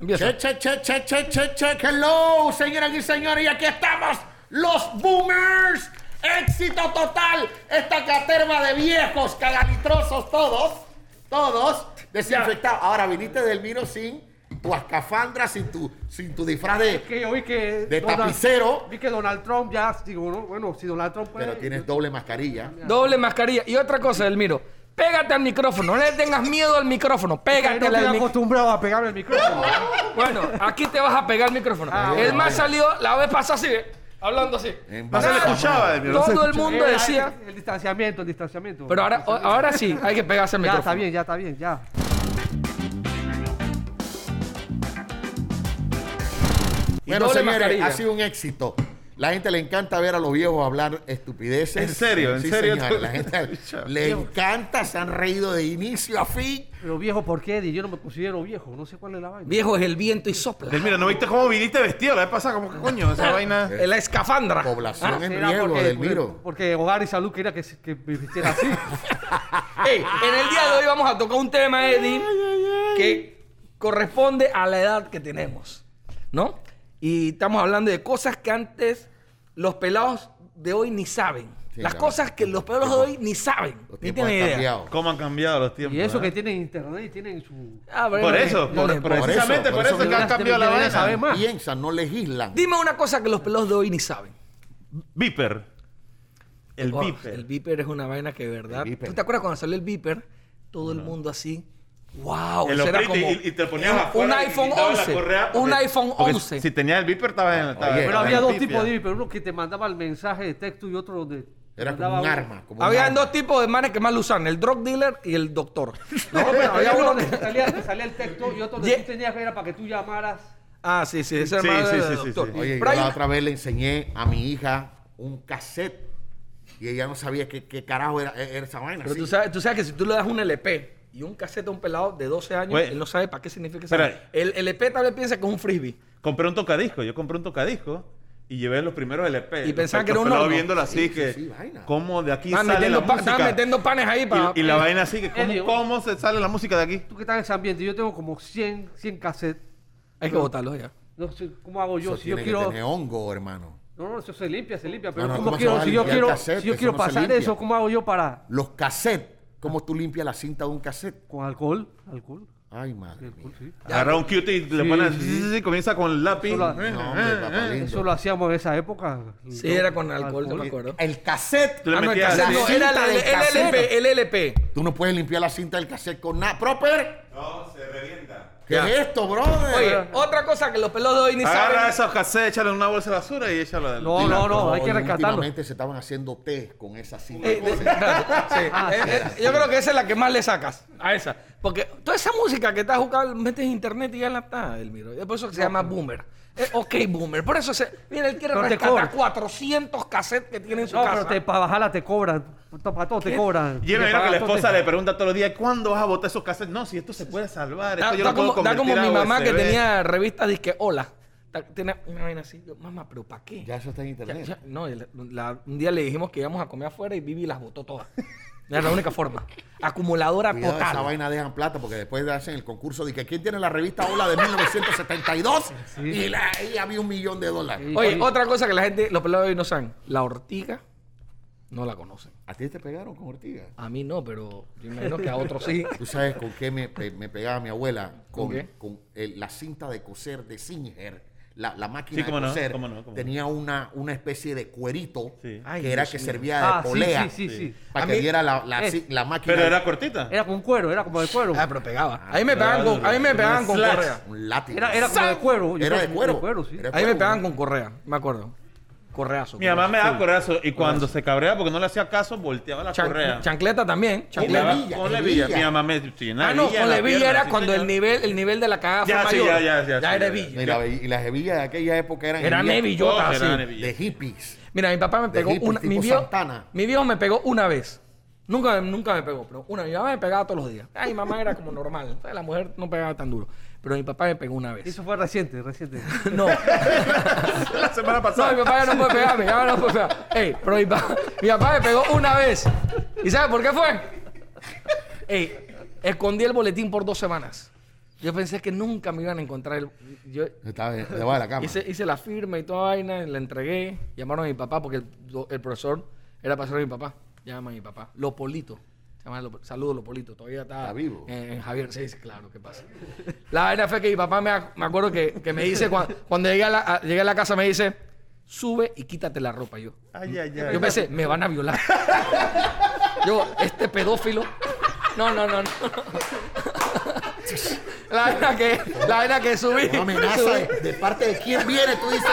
Empieza. Che, che, che, che, che, che, che, hello, señoras y señores, y aquí estamos, los boomers. Éxito total. Esta caterva de viejos, cagalitrosos, todos, todos, desinfectados. Ahora viniste del vino sin tu escafandra, sin tu, sin tu disfraz de. Que yo vi que. De tapicero. Vi que Donald Trump ya, digo, ¿no? bueno, si Donald Trump puede. Pero tienes doble mascarilla. Doble mascarilla. Y otra cosa, Elmiro. Pégate al micrófono. No le tengas miedo al micrófono. Pégate al estoy micrófono. acostumbrado a pegarme el micrófono. Bueno, aquí te vas a pegar el micrófono. Ah, el más salió la vez pasada así, hablando así. En No se le escuchaba, no se Todo el escuchaba. mundo Eh, decía. El, el distanciamiento, el distanciamiento. Pero ahora, ahora sí, hay que pegarse al Ya micrófono. está bien, ya está bien, ya. Y Bueno, doble señores, mascarilla. ha sido un éxito. La gente le encanta ver a los viejos hablar estupideces. ¿En serio? ¿En Sí, serio? La gente le encanta, se han reído de inicio a fin. Pero viejo, ¿por qué? Eddie? Yo no me considero viejo, no sé cuál es la vaina. Viejo es el viento y sopla. Mira, ¿no viste cómo viniste vestido la vez pasada? ¿Cómo que coño? Esa vaina. La escafandra. Población en ¿Será riesgo, porque, Delmiro. porque Hogar y Salud quería que, que me vistiera así. En el día de hoy vamos a tocar un tema, Eddie, que corresponde a la edad que tenemos, ¿no? Y estamos hablando de cosas que antes los pelados de hoy ni saben. Sí, Las claro. cosas que los pelados de hoy ni saben. Los Ni tienen idea. cambiado. ¿Cómo han cambiado los tiempos? y eso eh? que tienen internet y tienen su... Ah, pero Por no, eso, no por, precisamente por por eso que han cambiado la vaina. Piensan, no legislan. Dime una cosa que los pelados de hoy ni saben. Viper. El Oh, Viper. El Viper es una vaina que de verdad. ¿Tú te acuerdas cuando salió el Viper? Todo el mundo así. ¡Wow! Era como y, y te ponías un- afuera un iPhone quitabas la 11. correa, un iPhone porque 11. Si tenías el Viper, estaba en estaba Oye, en Pero había dos tipos de Viper. Uno que te mandaba el mensaje de texto y otro donde... Era como un arma. Como un arma. dos tipos de manes que más lo usan, el drug dealer y el doctor. No, pero había había uno donde salía, salía el texto y otro donde Ye- tú tenías que era para que tú llamaras. Ah, sí, sí, ese Sí, sí, sí, sí, doctor. sí. Oye, yo la otra vez le enseñé a mi hija un cassette y ella no sabía qué, qué carajo era, era esa vaina. Pero sí. tú sabes, tú sabes que si tú le das un LP y un cassette a un pelado de 12 años, Güey. él no sabe para qué significa eso. Espera. El LP tal vez piensa que es un frisbee. Compré un tocadisco. Yo compré un tocadisco y llevé los primeros LP. Y pensaba que era un horno. viéndolo así Sí, que... sí, vaina. ¿Cómo de aquí Estaban sale la pa- música? estaban metiendo panes ahí para... Y, y la vaina así que... ¿cómo, Eddie, ¿Cómo se sale la música de aquí? Tú que estás en ese ambiente, yo tengo como 100, 100 cassettes. Hay que botarlos ya. No sé cómo hago yo. Eso si yo tiene quiero. tener hongo, hermano. No, no, eso se limpia, se limpia. Pero No, no, ¿cómo ¿cómo quiero, si yo el quiero, cassette? si yo quiero no pasar eso, ¿cómo hago yo para. Los cassettes, ¿cómo tú limpias la cinta de un cassette? Con alcohol? Alcohol. Ay, madre alcohol, mía. sí. Agarra un cutie y le Sí, pones... sí. sí, sí, sí, comienza con el lápiz. Eh, No, eh, hombre, papá lindo. Eso lo hacíamos en esa época. Sí, era con alcohol, yo me acuerdo. El cassette. Tú le Ah, no, el metías cassette así. no, era el, del el. LP, el LP. Tú no puedes limpiar la cinta del cassette con nada. ¡Proper! No, se revienta. ¿Qué Ya. es esto, brother? Oye, otra cosa que los pelados de hoy ni Agarra saben. esos cassettes, échale en una bolsa de basura y échalo del... No, no, no, hay que rescatarlo. Últimamente se estaban haciendo té con esa cinta. Eh, de- sí. Ah, Eh, eh, yo creo que esa es la que más le sacas a esa. Porque toda esa música que estás jugando, metes en internet y ya la está, Elmiro. Es por eso que se llama Boomer. Eh, ok, Boomer. Por eso se. Mira, él quiere Pero rescatar cobran. 400 cassettes que tiene en su No, casa. pero te, para bajarla te cobran. Para todo te cobran. Y imagino que la esposa te- le pregunta todos los días, ¿cuándo vas a botar esos cassettes? No, si esto se puede salvar, Da, esto yo da lo puedo como, da como mi mamá que USB". tenía revistas disque Hola. Tiene una vaina así. Yo, mamá, ¿pero para qué? Ya eso está en internet. ya- no, la- un día le dijimos que íbamos a comer afuera y Vivi las botó todas. Era la única forma. Acumuladora Cuidado, total. esa vaina dejan plata porque después hacen el concurso de que quién tiene la revista Hola de 1972 y la- ahí había un millón de dólares. Sí. Oye, otra cosa que la gente, los pelados de hoy no saben. La ortiga no la conocen. ¿A ti te pegaron con ortiga? A mí no, pero yo imagino que a otros sí. ¿Tú sabes con qué me, me pegaba mi abuela? Con, ¿Con qué? con el- la cinta de coser de Singer. La, la máquina Sí, cómo de no, coser cómo no, cómo no. tenía una, una especie de cuerito Sí. Ay, que era Dios que mío. servía de Ah, polea sí, sí, sí. para A que mí- diera la, la, la máquina. Pero era cortita. Era con cuero, era como de cuero. Ah, pero pegaba. A mí me pegaban con, a mí me pegaban con correa. un látigo. Era, era como de cuero. Yo Era de cuero. sí. Era A mí me pegaban con correa, me acuerdo. Correazo. Mi mamá me correazo. daba corazo y cuando se cabreaba porque no le hacía caso, volteaba la Chan- correa. chancleta también. Con Chancleta. hebilla. Mi mamá me... Sí, una Ah, no, hebilla en con la la hebilla pierna, era sí, cuando señor. el nivel, el nivel de la cagada Ya, fue sí, mayor. ya, ya, ya, Ya sí, era hebilla. Y, la- y las hebillas de aquella época eran Eran hebillotas, así. eran hebillas. de hippies. Mira, mi papá me pegó hippies, una. Mi viejo, Santana. mi viejo me pegó una vez. Nunca, nunca me pegó, pero una. Mi mamá me pegaba todos los días. Ay, mi mamá era como normal. ¿sabes? La mujer no pegaba tan duro. Pero mi papá me pegó una vez. Eso fue reciente, reciente. No. La semana No, pasada. mi papá ya no puede pegar, mi papá no puede pegar. Ey, pero mi papá, mi papá me pegó una vez. ¿Y sabes por qué fue? Ey, escondí el boletín por dos semanas. Yo pensé que nunca me iban a encontrar. El, yo Estaba debajo de la cama. hice, hice la firma y toda vaina, la entregué. Llamaron a mi papá porque el, el profesor era pastor de mi papá. Llama a mi papá. Llama Lopo- Saludos, Lopolito. Todavía está, ¿Está vivo? En, en Javier. Sí, sí, claro, ¿qué pasa? La vaina fue que mi papá me, me acuerdo que, que me dice, cuando, cuando llegué, a la, a- llegué a la casa, me dice, sube y quítate la ropa. Yo, Ay, ay, ay. yo pensé, me van a violar. Yo, este pedófilo. No, no, no, no. La vaina que, la vaina que subí. Una amenaza subí. de, de parte de quién viene, tú dices,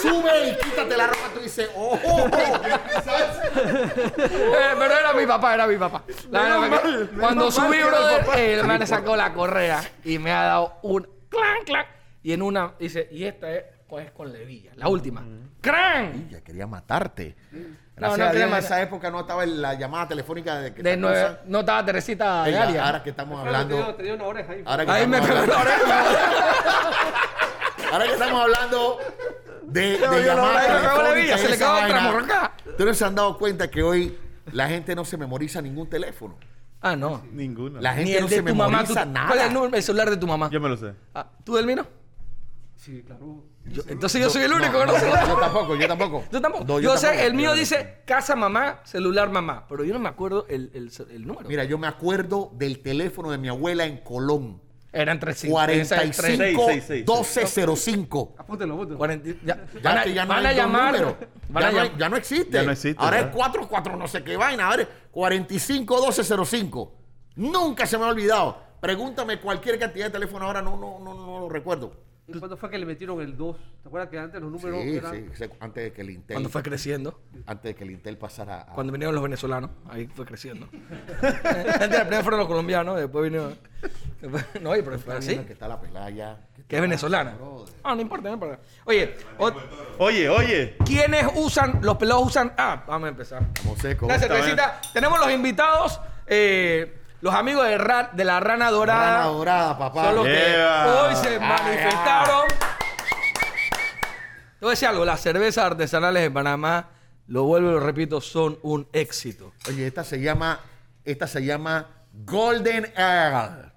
sube y quítate la ropa, tú dices, oh, oh, Eh, pero era mi papá, era mi papá. La vaina fue que cuando subí, brother, eh, el man sacó la correa y me ha dado un clan, clan. Y en una, dice, y esta es, pues, con levilla. La última. ¡Cran! ya quería matarte. Gracias no a Dios, en esa época no estaba en la llamada telefónica de que De cosa. no estaba Teresita de Ella, Aria. ahora que estamos Te dio, hablando, te dio una oreja ahí. ahora que, Ahí me estamos pegó la hablando oreja. ahora que estamos hablando de, de No, no, me y se le quedó otra acá. Ustedes se han dado cuenta que hoy la gente no se memoriza ningún teléfono. Ah, no. Ninguno. La Ni gente el no de se tu mamá. tú- memoriza ¿Cuál es el, nada. número- el celular de tu mamá? Yo me lo sé. Ah, ¿Tú del mío? Sí, claro. Yo- entonces yo soy el único No, que no, no, sé. yo tampoco, yo tampoco. Yo tampoco. No, yo sé, tampoco. el mío dice casa mamá, celular mamá. Pero yo no me acuerdo el, el, el número. Mira, yo me acuerdo del teléfono de mi abuela en Colón. Eran 300. 45 Seis, seis, seis. 1205. Apúntelo, apúntelo. 40, ya, Ya van a, que ya no van a llamar. Van ya, a no ya existe. Ya no existe, Ahora ¿verdad? es 44 no sé qué vaina. Ahora es 45 1205. Nunca se me ha olvidado. Pregúntame cualquier cantidad de teléfono ahora, no, no, no, no lo recuerdo. ¿Y cuándo fue que le metieron el 2? ¿Te acuerdas que antes los números Sí, eran... sí, se- antes de que el Intel, Cuando fue creciendo. antes de que el Intel pasara a, Cuando vinieron los venezolanos. Ahí fue creciendo. Antes primero fueron los colombianos. Después vinieron. no, oye, pero fue así. que está la pelada ya. Que es venezolana. Ah, no importa, no importa. Oye, o- Oye, oye. ¿quiénes usan, los pelados usan? Ah, vamos a empezar. Como seco. Cervecita. Tenemos los invitados, eh, los amigos de, Ra- de la Rana Dorada. Rana dorada, papá. Son los que hoy se manifestaron. Te voy a decir algo, las cervezas artesanales de Panamá, lo vuelvo y lo repito, son un éxito. Oye, esta se llama, esta se llama Golden Ale.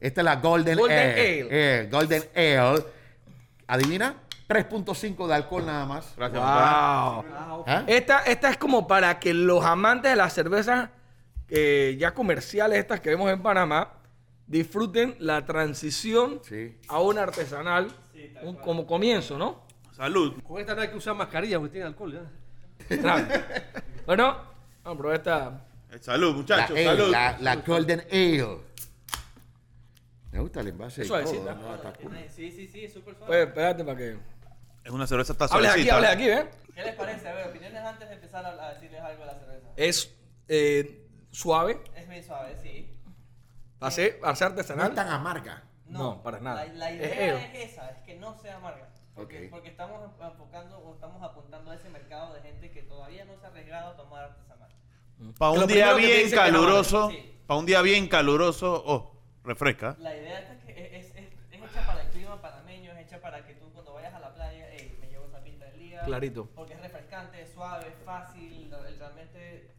Esta es la Golden, Golden Ale. Ale. Eh, Golden Ale. ¿Adivina? 3.5 de alcohol nada más. Gracias, papá. Wow. ¿Ah? Esta, esta es como para que los amantes de las cervezas eh, ya comerciales, estas que vemos en Panamá, disfruten la transición Sí. a una artesanal un- como comienzo, ¿no? Salud. Con esta no hay que usar mascarilla porque tiene alcohol. Claro. bueno, vamos a probar esta. Eh, Salud, La, muchachos. ale, salud. la, la Golden Ale. Me gusta el envase. y Suavecita. todo, ¿no? Está cool. Sí, sí, sí, súper suave. Pues espérate para que. Es una cerveza está aquí, hables aquí, ¿eh? ¿Qué les parece? A ver, opiniones antes de empezar a, a decirles algo de la cerveza. Es eh, suave, Es bien suave, sí. para ser, para ser No es artesanal. tan amarga. No, para nada. La, la Es idea ale. es, esa, es que no sea amarga. Porque, Ok. porque estamos enfocando o estamos apuntando a ese mercado de gente que todavía no se ha arriesgado a tomar artesanal. Para Que un día bien no, caluroso. sí. Para un día bien caluroso. Oh, refresca. La idea es que es, es, es, es hecha para el clima panameño, es hecha para que tú cuando vayas a la playa, ey, me llevo esa pinta del día. Clarito. Porque es refrescante, es suave, es fácil, realmente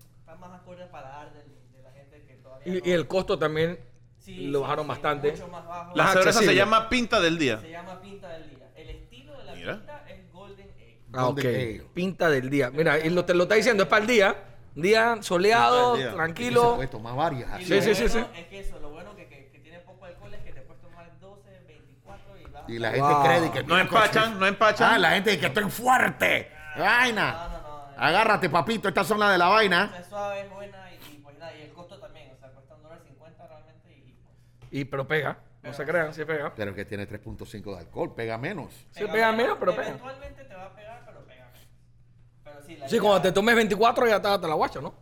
más acorde al paladar del- de, la gente que todavía Y, no- y el costo también Sí, lo sí, bajaron sí, bastante. Mucho más bajo. La cerveza se llama Pinta del Día. Se llama pinta del día. El estilo de la Mira. pinta es Golden Ale. Ah, ok. Ale. Pinta del día. Mira, y lo, te lo está diciendo, es para el día. Día soleado, día. Y se tranquilo. puede tomar varias. Así. Sí, sí, sí, bueno sí. Es que eso, lo bueno que, que, que tiene poco alcohol es que te puedes tomar 12, 24 y vas Y la gente Wow. cree que... No empachan, no empachan. Ah, la gente dice que estoy fuerte. Vaina. Agárrate, papito, esta zona de la vaina. Es suave, es buena y, y pues nada, y el costo también, o sea, cuesta un dólar cincuenta realmente y pues, Y, pero pega. No se crean, sí pega. Pero que tiene 3.5 de alcohol, pega menos. Sí, pega menos, pero pega. Eventualmente te va a pegar, pero pega menos. Pero sí, la Sí, idea- cuando te tomes 24 ya te, te la guacho, ¿no?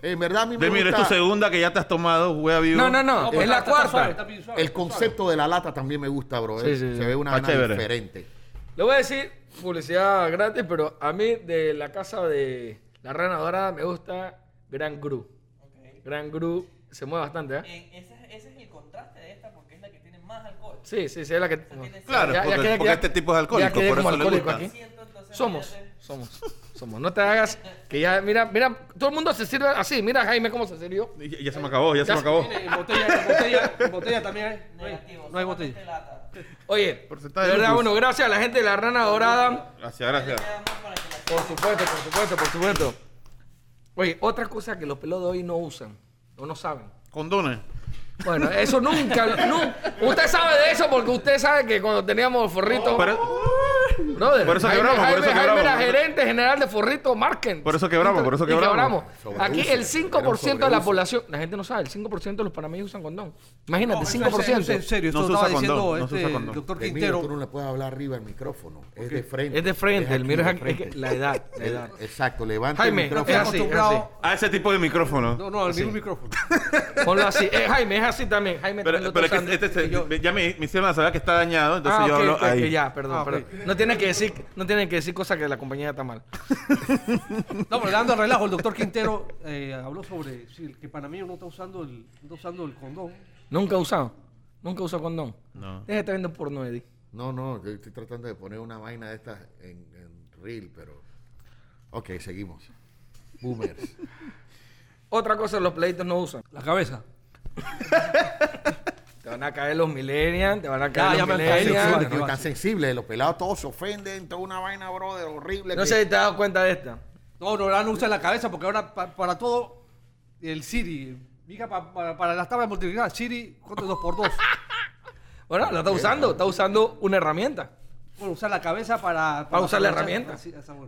En verdad, a mí me De mira, es tu gusta segunda que ya te has tomado, hueá vivo. No, no, no. pues es la está suave, cuarta. el concepto de la lata también me gusta, bro. Sí, eh. sí, sí. Se ve una Está vaina chévere. diferente. Le voy a decir publicidad gratis, pero a mí de la casa de la Rana Dorada me gusta Gran Gru. Ok. Gran Gru se mueve bastante, ¿eh? En- ese, es- ese es el contraste de esta porque es la que tiene más alcohol. Sí, sí, sí, es la que... tiene- Claro, Ya- ya porque, quedé- porque ya- este tipo es quedé por eso le gusta. aquí. Somos, somos. Somos. No te hagas que ya, mira, mira, todo el mundo se sirve así. Mira, Jaime, cómo se sirvió. Ya, ya se me acabó, ya, se me acabó. Mire, botella, botella, botella también hay. No hay, Negativo. no hay botella. lata. Oye, Porcentaje de verdad, bueno, gracias a la gente de la rana dorada. Gracias, gracias. Por supuesto, por supuesto, por supuesto. Oye, otra cosa que los pelos de hoy no usan o no saben. Condones. Bueno, eso nunca, nu- Usted sabe de eso porque usted sabe que cuando teníamos forrito. Pero- brother, por eso Jaime- quebramos, por Jaime- eso Jaime quebramos. era gerente general de Forrito Marken. Por eso quebramos, por eso quebramos. Aquí el 5% de la población, la gente no sabe, el 5% de los panameños usan condón. Imagínate, No, eso- 5%. eso es en serio, No esto se estaba condón, diciendo no se este doctor Quintero. tú no le puedes hablar arriba al micrófono. Es de frente. Es de frente, el aquí, mío es, la edad, la edad. Exacto, levanta Jaime, el Estoy micrófono. es así, acostumbrado. A ese tipo de micrófono. No, no, al mismo micrófono. Ponlo así. Eh, Jaime, es así también. Jaime Pero, pero es que este ya me, me hicieron saber que está dañado, entonces ah, yo hablo ahí. ya, perdón, Ah, perdón. No tiene que decir, no tiene que decir cosas que la compañía está mal. No, pero dando relajo, el doctor Quintero eh, habló sobre sí, que panameño no está usando el, no está usando el condón. Nunca he usado. Nunca usado condón. No. Deja de estar viendo porno, Eddie. No, no, yo estoy tratando de poner una vaina de estas en, en reel, pero... Ok, seguimos. Boomers. Otra cosa los pleitos no usan. La cabeza. Te van a caer los millennials, te van a caer ya los Tan millennials. sensible, ¿qué no va a tan hacer? sensible. Los pelados todos se ofenden, toda una vaina, brother, horrible. No que- sé si te has dado cuenta de esta. No, no, ahora no usa la cabeza porque ahora pa- para todo el Siri. Mija, pa- para, para las tablas de multiplicar, Siri, ¿cuánto es 2 por 2 Bueno, la está usando, está usando una herramienta. Bueno, usar la cabeza para... Para usar la herramienta.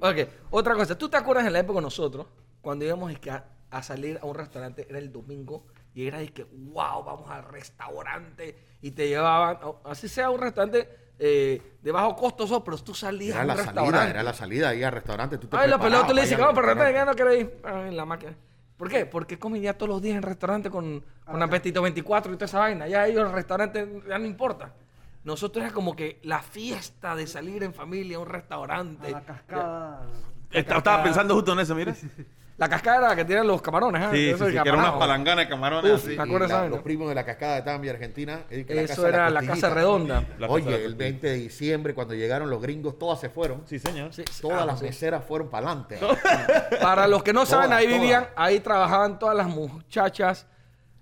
Ok, otra cosa. ¿Tú te acuerdas en la época de nosotros, cuando íbamos es que a, a salir a un restaurante, era el domingo, y era de que, wow, vamos al restaurante, y te llevaban, así sea un restaurante eh, de bajo costo, pero tú salías Era a un la restaurante. salida, era la salida ahí al restaurante. Tú te Ay, pelados tú le dices, vamos ya no quiero ir. Ay, la máquina. ¿Por qué? Porque comen ya todos los días en restaurante con, con apetito 24 y toda esa vaina. Ya ellos el restaurante ya no importa. Nosotros era como que la fiesta de salir en familia a un A restaurante. la cascada. Esta- Estaba pensando justo en eso, mire. Sí, La cascada era la que tienen los camarones, ¿ah? sí, Eso sí, de que era unas camarón. palanganas de camarones Uf, así. ¿te acuerdas la- los primos de la cascada de Tambia, Argentina. Eso casa era la casa redonda. La Oye, el costilla. 20 de diciembre, cuando llegaron los gringos, todas se fueron. Sí, señor. Sí, sí. Todas Ah, las sí. meseras fueron para adelante. Para los que no saben, Todas, ahí vivían, todas. ahí trabajaban todas las muchachas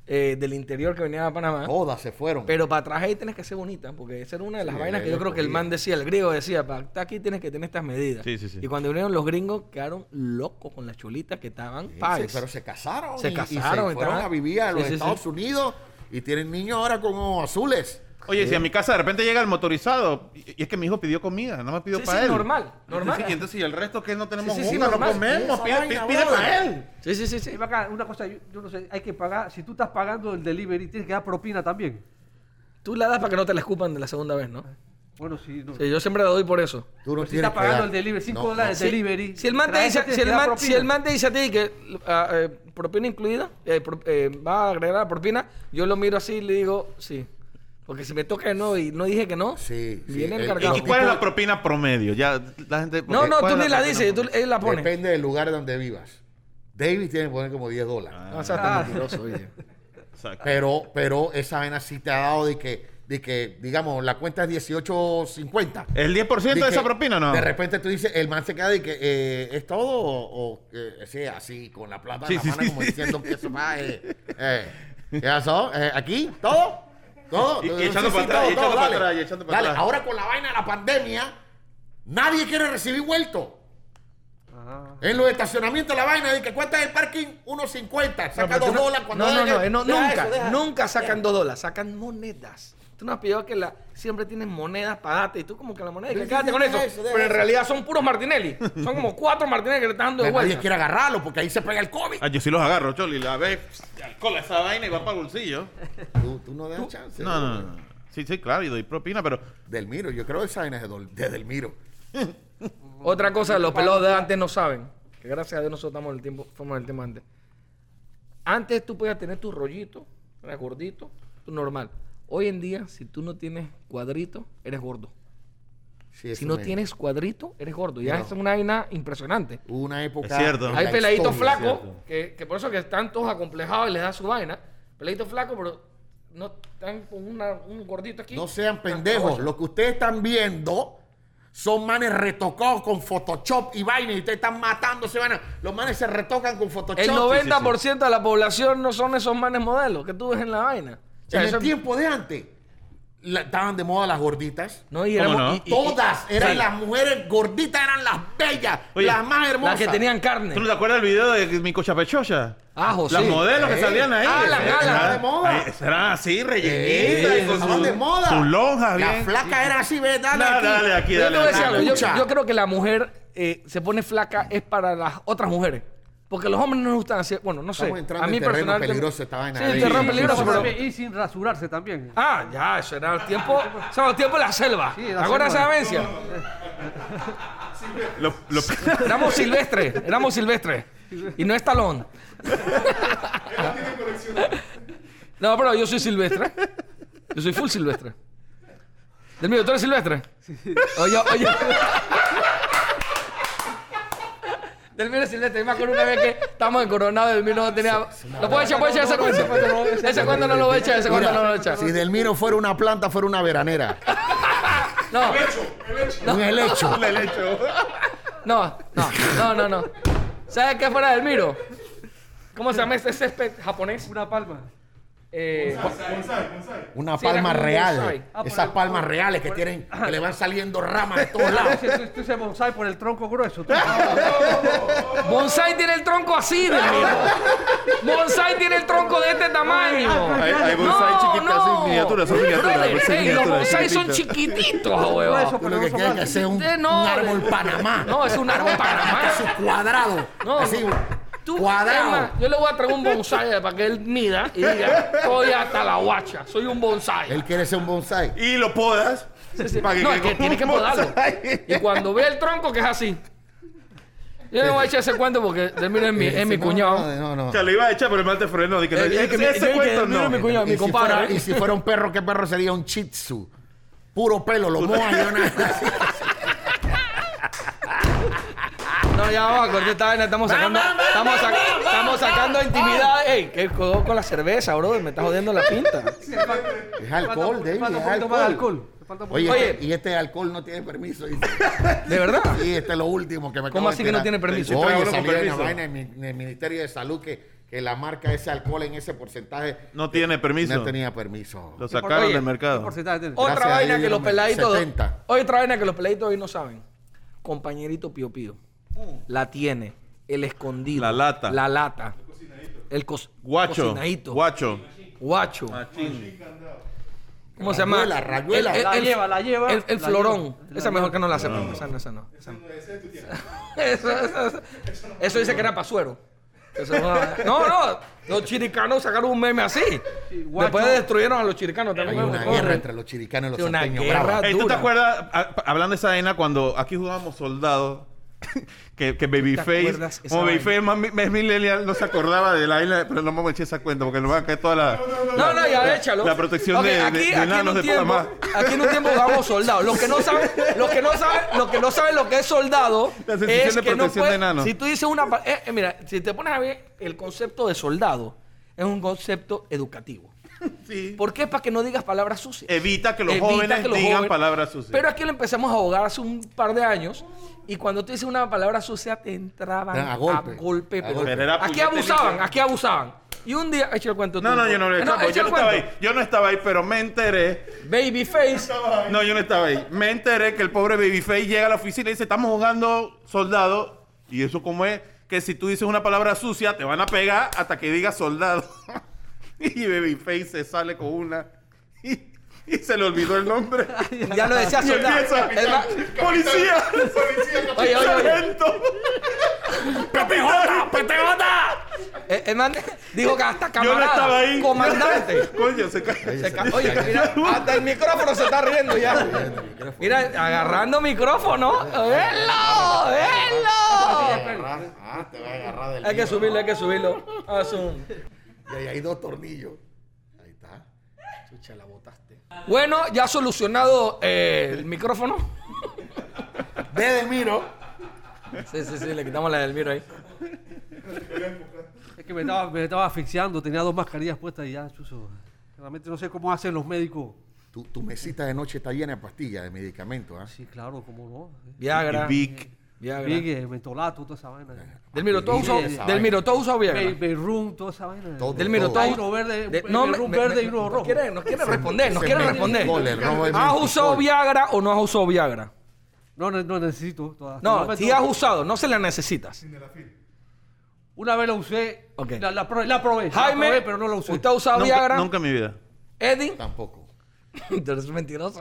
eh, del interior que venían a Panamá. Todas se fueron. Pero para atrás ahí tienes que ser bonita, porque esa era una de las Sí, vainas que yo creo que el man decía, el griego decía, para estar aquí tienes que tener estas medidas. Sí, sí, sí. Y cuando vinieron los gringos, quedaron locos con las cholitas que estaban paes. pero se casaron. Se y- y casaron, se fueron estaban- a vivir a los. Estados Unidos y tienen niños ahora con ojos azules. Oye, si a mi casa de repente llega el motorizado, y y es que mi hijo pidió comida, no me pidió Sí, para sí, él. normal, normal. Y entonces, y el resto que no tenemos Sí, sí, sí, juntas, no normal. comemos, pide, vaina, pide- pide brother. para él. Sí, sí, sí, sí. Sí, acá, una cosa, yo, yo no sé, hay que pagar, si tú estás pagando el delivery, tienes que dar propina también. Tú la das para que no te la escupan de la segunda vez, ¿no? Bueno, sí, no. Sí, yo siempre la doy por eso. Tú no si estás que pagando dar- el delivery, 5 No, dólares de delivery. Si el man te dice, si el man, si el man te dice a ti que eh, propina incluida, eh, pro- eh, va a agregar la propina, yo lo miro así y le digo, sí. Porque si me toca que no y no dije que no, Sí, viene el el- cargado. ¿Y cuál es la propina promedio? Ya la gente. No, no, ¿cuál tú ni la dices, tú, él la pone. Depende del lugar donde vivas. David tiene que poner como 10 dólares. No, o sea, está Ah. mentiroso, oye. Exacto. Pero, pero esa vaina sí te ha dado de que, de que digamos, la cuenta es 18.50. ¿El 10% de, que esa propina no? De repente tú dices, el man se queda de que eh, es todo o, o, eh, sí, así, con la plata Sí, en la sí, mano, sí, como sí. diciendo que eso eh, eh, ¿qué pasó? Eh, ¿Aquí? ¿Todo? ¿Todo? Y- y Sí, echando sí, para atrás, todo, y echando todo, para dale. atrás, y echando para Dale, atrás. ahora con la vaina de la pandemia, nadie quiere recibir vuelto. Ah. En los estacionamientos la vaina de que cuenta el parking 1.50, saca pero tú 2 no- dólares cuando No, no, no, eh, no, nunca, eso, deja. nunca sacan dos dólares, sacan monedas. Tú no has pillado que la, siempre tienen monedas para darte y tú como que la moneda, y que quédate con eso. Pero en realidad son puros Martinelli. Son como cuatro Martinelli que le están dando de Pero nadie vuelta. quiere agarrarlo porque ahí se pega el COVID. Ah, yo sí los agarro, Choli. La ves, alcohol esa vaina y va para el bolsillo. Tú, tú no das chance. No, no, no. Sí, sí, claro, y doy propina, pero. Delmiro, yo creo que esa vaina es de, Delmiro. Otra cosa, los pelados de antes no saben. Que gracias a Dios nosotros estamos en el tiempo, fuimos en el tema antes. Antes tú podías tener tu rollito, gordito, tú normal. Hoy en día, si tú no tienes cuadrito, eres gordo. Sí, Si no me- tienes cuadrito, eres gordo. Ya No. es una vaina impresionante. Una época. Es cierto. Hay la peladitos flacos, que, que por eso que están todos acomplejados y les da su vaina. Peladitos flacos, pero no están con una- un gordito aquí. No sean pendejos. Lo que ustedes están viendo Son manes retocados con Photoshop y vaina y ustedes están matándose, vaina. Los manes se retocan con Photoshop. El 90% de la población no son esos manes modelos que tú ves en la vaina. Sea, en eso- el tiempo de antes, la- estaban de moda las gorditas. No, y ¿Cómo éramos- no? y- y- Todas eran sí. las mujeres gorditas, eran las bellas, Oye, las más hermosas. Las que tenían carne. ¿Tú no te acuerdas del video de mi cochapechocha? Ajo, Las sí. modelos que Eh. salían ahí. Ah, las galas. eran- de moda. ahí, Eran así, Eh, rellenitas. y con estaban su- de moda. Sus lonjas, La bien. flaca era así, ¿ves? Dale Dale, aquí. dale, aquí, Yo te dale. voy a decir dale. algo, yo, Escucha. yo creo que la mujer eh, se pone flaca es para las otras mujeres. Porque los hombres no les gustan así. Bueno, no sé. Estamos entrando a mí en terreno personalmente- peligroso esta vaina. Sí, terreno peligroso, pero... Y sin rasurarse también. Ah, ya, eso era el tiempo... O sea, el tiempo de la selva. Sí, ¿Te la de esa? Lo- lo- Éramos silvestres, éramos silvestres. Y no es talón. No, pero yo soy silvestre. Yo soy full silvestre. Del mío, ¿tú eres silvestre? Oye, oye. Del eres silvestre. Yo me acuerdo una vez que estábamos en Coronado y del mío no tenía... ¿Lo puedes echar? ¿Puedes echar ese cuento? Ese cuento no lo voy a echar, ese cuento no lo voy a echar. Si Delmiro fuera una planta, fuera una veranera. No, Un helecho. el helecho. no, no, no, no, no. ¿Sabes qué fuera del miro? ¿Cómo se llama este césped japonés? Una palma. Eh, Una Sí, palma un real. bonsai. Ah, por Esas el- palmas reales que tienen, que le van saliendo ramas de todos lados. Ese- ese- ese bonsai por el tronco grueso. tú. Bonsai tiene el tronco así miro. Bonsai tiene el tronco de este tamaño. Hay, hay bonsai chiquitas, así, miniaturas, son miniaturas. Brother, bonsai ey, los miniaturas, bonsai son chiquititos, huevón. Lo no que son quiere que sea un, Eh, no, un árbol de- panamá. No, es un árbol panamá. Así cuadrado. No, así, no. Tú, cuadrado. yo le voy a traer un bonsai para que él mida y diga, estoy hasta la guacha, soy un bonsai. Él quiere ser un bonsai. Y lo podas. Sí, sí. para no, quede es que tiene que podarlo. Y cuando ve el tronco, que es así. Yo no voy a echar ese cuento porque del miro es mi, No, cuñado. No, no, no. O sea, lo iba a echar, pero el mal te frenó. Dije, no, Eh, es que mi- ese dije, cuento mira no. mi cuñado, Y mi si, fuera, compadre. y si fuera un perro, ¿qué perro sería? Un shih tzu. Puro pelo, lo moja y una... No, ya vamos a cortar esta vaina. Estamos sacando, estamos, sac- estamos sacando intimidad. Ey, ¿qué codo con la cerveza, bro? Me está jodiendo la pinta. Es alcohol, David, es alcohol. Oye, Oye. este- y este alcohol no tiene permiso. dice. ¿De verdad? Sí, este es lo último que me ¿Cómo así que no tiene permiso? Oye, salió en la vaina en, el Ministerio de Salud que, que la marca ese alcohol en ese porcentaje No tiene permiso. no tenía permiso. Lo sacaron Oye, del ¿Qué mercado. porcentaje? Gracias Otra vaina que los peladitos. 70. Otra vaina que los peladitos hoy no saben. Compañerito Pío Pío. La tiene. El escondido. La lata. La lata. El cos- Guacho. cocinadito. Guacho. Guacho. Machín. ¿Cómo se llama? Rayuela, rayuela. La lleva, la lleva, El, el la florón. lleva. Esa mejor que no la sepan. Esa no, esa no. esa no. Eso, eso, eso. Eso dice que era pasuero. Eso no, no, no. Los chiricanos sacaron un meme así. Después destruyeron a los chiricanos Hay también. una Corre. guerra entre los chiricanos y los Sí, una salteños. guerra. brava. Ey, ¿Tú te acuerdas, a- hablando de esa vaina, cuando aquí jugábamos soldado, que, que Babyface, como? Babyface es millennial, no se acordaba de la vaina, pero no me eché esa cuenta porque nos van a caer toda la... No, no, ya échalo. La protección de, de- aquí, de aquí en enanos un de tiempo, Panamá. Aquí en un tiempo jugamos soldados. Los que no saben, los que no saben, los que no saben lo que es soldado La sensación es de que no puede- de. Si tú dices una, eh, eh, mira, si te pones a ver el concepto de soldado es un concepto educativo. Sí. ¿Por qué? Para que no digas palabras sucias. Evita que los Evita jóvenes que los digan jóvenes- palabras sucias. Pero aquí lo empezamos a ahogar hace un par de años. Y cuando tú dices una palabra sucia, te entraban A a golpe. A golpe. Pero aquí abusaban, aquí abusaban. Y un día, echa el cuento tú. no, no, yo no lo he hecho, porque echa yo no estaba ahí. Yo no estaba ahí, pero me enteré. Babyface. No, yo no estaba ahí. Me enteré que el pobre Babyface llega a la oficina y dice, estamos jugando soldado. Y eso como es que si tú dices una palabra sucia, te van a pegar hasta que digas soldado. y Babyface se sale con una... Y, y se le olvidó el nombre. Ya lo decía Y soldado. empieza, más, ¡Policía! Oye, oye, oye. ¡Sargento! ¡PTJ! Eh, el man dijo que hasta Yo no camarada, estaba ahí. comandante. Coño, se cae. Se ca- Oye, mira, hasta el micrófono se está riendo ya. Mira, agarrando micrófono. ¡Velo! ¡Velo! Ah, te va a agarrar del Hay que subirlo, hay que subirlo. Haz un- Y ahí hay dos tornillos. Ahí está. Chucha, la botaste. Bueno, ya solucionado eh, el micrófono. De Delmiro. Sí, sí, sí, le quitamos la del miro ahí. Es que me estaba, me estaba asfixiando, tenía dos mascarillas puestas y ya, chuzo. Realmente no sé cómo hacen los médicos Tu, tu mesita de noche está llena de pastillas, de medicamentos. ¿ah? Sí, claro, cómo no. Viagra. Y Vic. Viagra. Eh, mentolato, toda esa vaina. Delmiro, ¿tú has usado, Esa Delmiro, ¿tú has usado Viagra? Toda esa vaina. Todo. Delmiro, ¿tú todo. has Hay uno verde, de- no, me- verde me- y uno no rojo. quiere, no quiere responder, no Ese quiere menticol, responder. ¿Has usado Viagra o no has usado Viagra? No, no, no necesito. toda- No, si has usado, no se la necesitas. Una vez la usé, Ok. la, la probé, la probé, la Jaime, probé, pero no la usé. ¿usted ha usado Nunca, Viagra? nunca en mi vida. Eddie, Tampoco. tú eres mentiroso.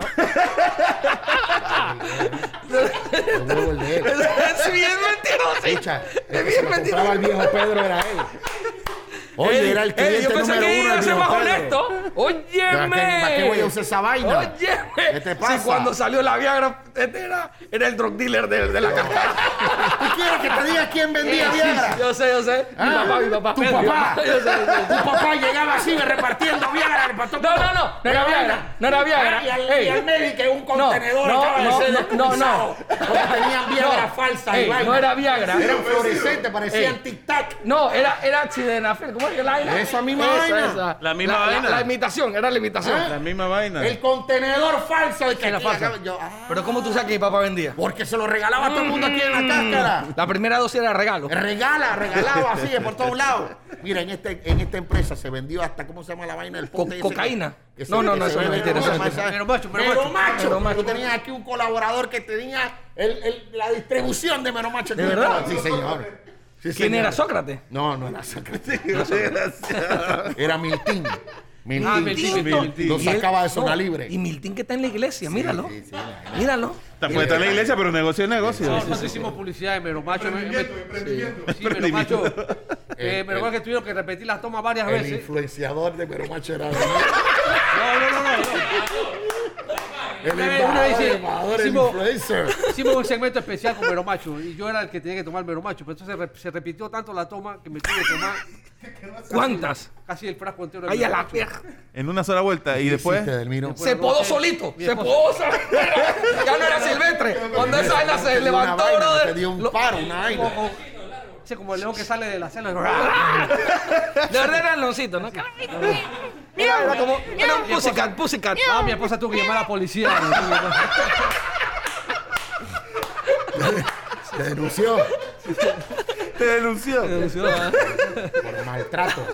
El huevo el de él. es bien mentiroso. Escucha, Es bien mentiroso. el viejo Pedro era él. Oye, era el Eddie, cliente yo pensé número que uno iba a ser más honesto. Óyeme. ¿Para qué- para qué voy a usar esa vaina? Óyeme. ¿Qué te pasa? Si cuando salió la Viagra, este era, era el drug dealer de, de la cartera. ¿Tú quieres que te diga quién vendía Viagra? Yo sé, yo sé. Mi Ah, papá, mi papá. Tu Mi papá. Yo sé, yo sé. Tu papá llegaba así repartiendo Viagra. repartió No, no, no, no era Viagra, no era Viagra. Y, al, Ey. y al médico un contenedor no, acaba no, no, no, no. Tenían Viagra No. falsa Ey, y vaina. no era Viagra. Eran fluorescentes, parecían Ey. tic-tac. No, era, era sildenafil. ¿Cómo es que la vaina? Esa misma vaina. La misma La- vaina. Imitación, era la imitación. Ah. La misma vaina. El contenedor falso de que Era aquí acaba- yo, ah, Pero ¿cómo tú sabes que mi papá vendía? porque se lo regalaba a todo el mundo aquí en la cáscara. La primera dosis era regalo. Regala, regalaba así por todos lados. Mira, en, este, en esta empresa se vendió hasta, ¿cómo se llama la vaina? El Co- pote ese cocaína. que No, no, que no, se eso es vende, mentira, eso es ¿cómo se llama? Pero macho, pero Mero macho. macho. Tú tenías aquí un colaborador que tenía el, el- la distribución de Mero Macho. ¿De verdad? Sí, señor. Sí, ¿Quién señor. era Sócrates? No, no era Sócrates. Era Miltín. Miltín. Ah, Miltín, Miltín. Sacaba de zona no, libre. Y Miltín que está en la iglesia, míralo. sí, sí, imagínate. Míralo. Puede estar en la iglesia, pero negocio es negocio. Nosotros hicimos publicidad de Mero Macho. me- me- Sí, Mero Macho. Eh, Mero Macho que tuvieron que repetir las tomas varias El veces. influenciador de Mero Macho era No, no, no, no. El Una vez- embajador, el influencer. Hicimos un segmento especial con Mero Macho y yo era el que tenía que tomar Mero Macho. Pero entonces re- se repitió tanto la toma que me tuve que tomar ¿Cuántas? casi el frasco entero Ay, a la vieja. En una sola vuelta. Y después. Se podó solito. Se podó solito. Ya no era silvestre. Cuando esa vaina se levantó, brother. Te dio un paro, una vaina. Como- el león que sale de la cena. De verdad era el leoncito, ¿no? Mira, era como. Era un pussycat, pussycat. Ah, mi esposa tuvo que llamar a la policía. Te denunció Te denunció. por maltrato.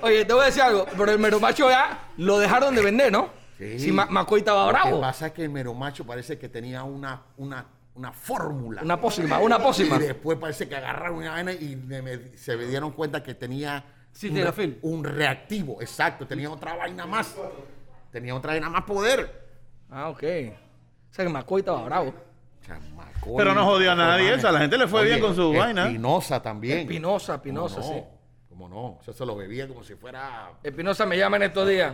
Oye, te voy a decir algo, pero el mero macho ya lo dejaron de vender, ¿no? Sí. Si Ma- Macoy estaba Lo que bravo. pasa es que el mero macho parece que tenía una, una, una fórmula. Una pócima, una pócima. Y después parece que agarraron una vaina y me- me- se me dieron cuenta que tenía Sí, un, re- un reactivo. Exacto, tenía otra vaina más. Tenía otra vaina más poder. Ah, ok. O sea que Macoy estaba bravo. Chamaco, Pero no jodió a nadie, mames. o sea, a la gente le fue bien con su vaina. Espinosa también. Espinosa, Espinosa, sí. ¿Cómo no? Eso se lo bebía como si fuera... Espinosa me llama en estos días.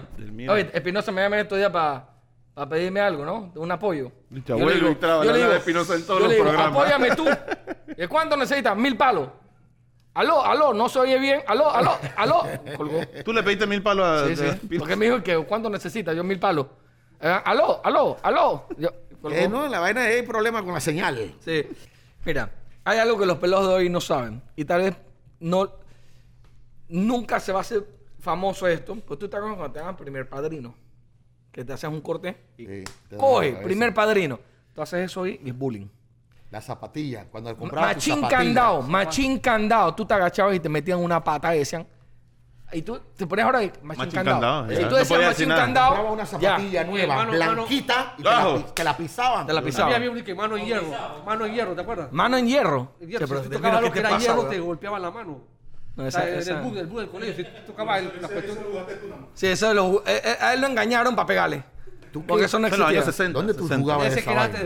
Oye, Espinosa me llama en estos días para pedirme algo, ¿no? Un apoyo. Dicha, Yo le digo- y yo le digo- de Espinosa en todos yo los le digo, programas. Apóyame tú. ¿Y cuánto necesitas? Mil palos. Aló, aló, no se oye bien. Aló, aló, aló. Colgó. Tú le pediste mil palos a. Sí, sí. Porque me dijo que cuánto necesitas. Yo mil palos. Eh, aló, aló, aló. Yo, colgó. Eh, no, la vaina es problema con la señal. Sí. Mira, hay algo que los pelados de hoy no saben. Y tal vez no. Nunca se va a hacer famoso esto. Pues tú te acuerdas cuando te hagan primer padrino. Que te haces un corte y Sí, coge, primer padrino. Tú haces eso y es bullying. La zapatilla. Cuando compraba tu Machín zapatilla. candado, machín candado. Tú te agachabas y te metían una pata y decían. Y tú te ponías ahora y machín, Machín candado. candado, Y ya. tú No decías machín candado. Compraba una ya. zapatilla nueva, Hermano, hermano. blanquita, y te la, te pisaban. Te la pisaban. Había un que mano en hierro. Mano en hierro, ¿te acuerdas? Mano en hierro. Hierro. Sí, pero si tú tocabas ¿qué lo que era pasa, hierro, te golpeaban la mano. No, O esa- el bus, del bus del colegio, si tocabas el, la cuestión. Sí, eso lo, eh, eh, a él lo engañaron para pegarle. ¿Tú Porque eso no Eso en los existía. años 60. ¿Dónde tú 60. jugabas Ese esa vaina?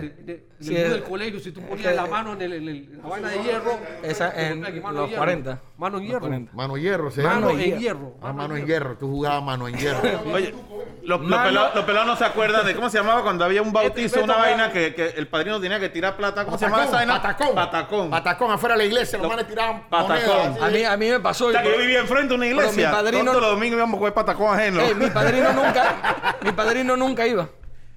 Del- Sí, es- del colegio, si tú ponías que- la mano en, el, en, el- en la vaina de hierro. Esa en los hierro. 40. Mano en hierro. 40. Mano hierro, ¿sí? Mano Mano en hierro. Ah, mano en hierro. Tú jugabas mano en hierro. Oye, los, los pelados, los pelados no se acuerdan de cómo se llamaba cuando había un bautizo, Beto una vaina que, que el padrino tenía que tirar plata. ¿Cómo se llamaba esa vaina? Patacón. Patacón. Patacón afuera de la iglesia. Los manes tiraban Patacón. A mí, a mí me pasó. O sea, que yo vivía enfrente de una Pero mi iglesia. padrino- Todos los domingos íbamos a comer patacón ajeno. Ey, mi padrino nunca, mi padrino nunca iba.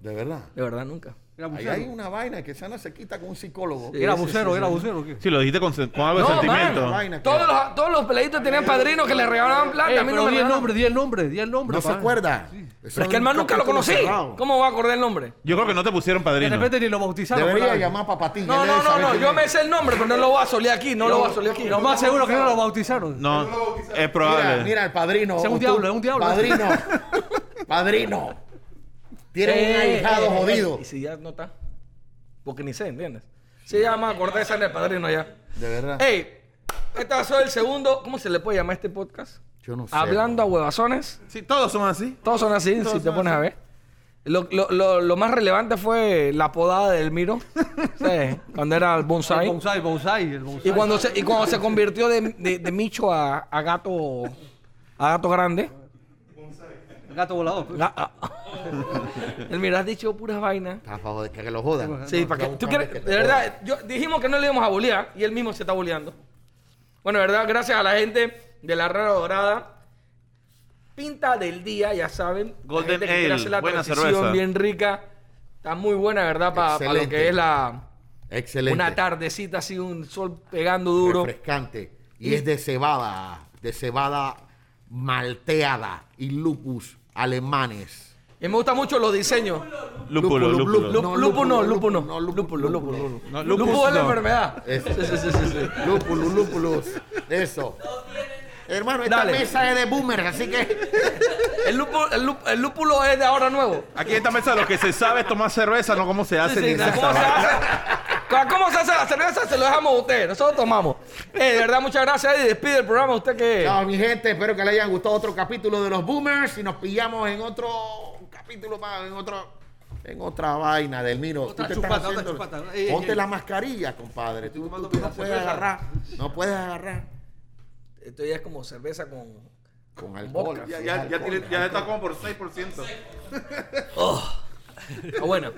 De verdad. De verdad, nunca. Era Ahí bucero. hay una vaina que esa no se quita con un psicólogo. Sí. Era bucero, era bucero. ¿qué? Sí, lo dijiste con, con algo de No, sentimiento. man. Vaina Todos los, todos los tenían padrinos que le regalaban plata. Eh, a mí no me di el nombre, di el nombre, di el nombre. No se acuerda. Sí. Es que el man un nunca lo conocí. cerrado. ¿Cómo va a acordar el nombre? Yo creo que no te pusieron De padrino. repente ni lo bautizaron. Debería ¿verdad? llamar a Papatín. No, no, no, no. Yo me sé el nombre, pero no lo voy a solear aquí. No lo voy a solear aquí. Lo más seguro que no lo bautizaron. No, es probable. mira, el padrino. Es un diablo, es un diablo. Padrino. padrino. Tiene un ahijado eh, eh, jodido. ¿Y si ya no está? Porque ni sé, ¿entiendes? Sí, ya me acordé de esa en el padrino ya. De verdad. Ey, este va a ser el segundo. ¿Cómo se le puede llamar a este podcast? Yo no sé. Hablando a huevazones. Sí, todos son así. Todos son así, si te pones a ver. Lo, lo- lo- lo más relevante fue la podada del Miro. sí, cuando era el El bonsai. bonsai, bonsai, el bonsai. Y cuando se, y cuando se convirtió de, de- de Micho a, a gato a gato grande. El gato volador. ga- a- el Miro has dicho puras vainas. Está a favor de que lo jodan. Sí, para que tú quieres, de verdad, yo, dijimos que no le íbamos a bolear y él mismo se está boleando. Bueno, de verdad, gracias a la gente de la Rara Dorada. Pinta del día, ya saben. La Golden gente que quiere Ale, hacer la buena transición cerveza. bien rica. Está muy buena, ¿verdad? Para lo que es la Excelente. una tardecita así, un sol pegando duro. Refrescante. Y es de cebada. De cebada malteada. Y lupus alemanes. Y me gustan mucho los diseños. Lúpulo, Lúpulo, lúpulo. No, no, lúpulo, lupo no. no, Lúpulo, lúpulo, lúpulo. lúpulo. No, es la no. enfermedad. Eso. Sí, sí, sí. Lúpulo, lúpulos. Eso. Hermano, esta Dale. mesa es de boomers, así que. El lúpulo, el, lup- el lúpulo es de ahora nuevo. Aquí en esta mesa lo que se sabe es tomar cerveza, no cómo se hace. Sí, sí, ni ¿Cómo se hace? ¿Cómo se hace la cerveza? Se lo dejamos a ustedes. Nosotros tomamos. Eh, de verdad, muchas gracias. Y despide el programa. ¿Usted qué? Chao, mi gente. Espero que les haya gustado otro capítulo de los boomers. Y nos pillamos en otro capítulo más, en otro. En otra vaina del Miro. Otra Tú te estás chupata, otra haciendo- chupata. Ey, ey, Ponte ey. la mascarilla, compadre. Tú, tomando tú no puedes cerveza. agarrar. No puedes agarrar Esto ya es como cerveza con. con alcohol. Ya, ya, ya, tiene- ya está como por 6%. Ah, bueno.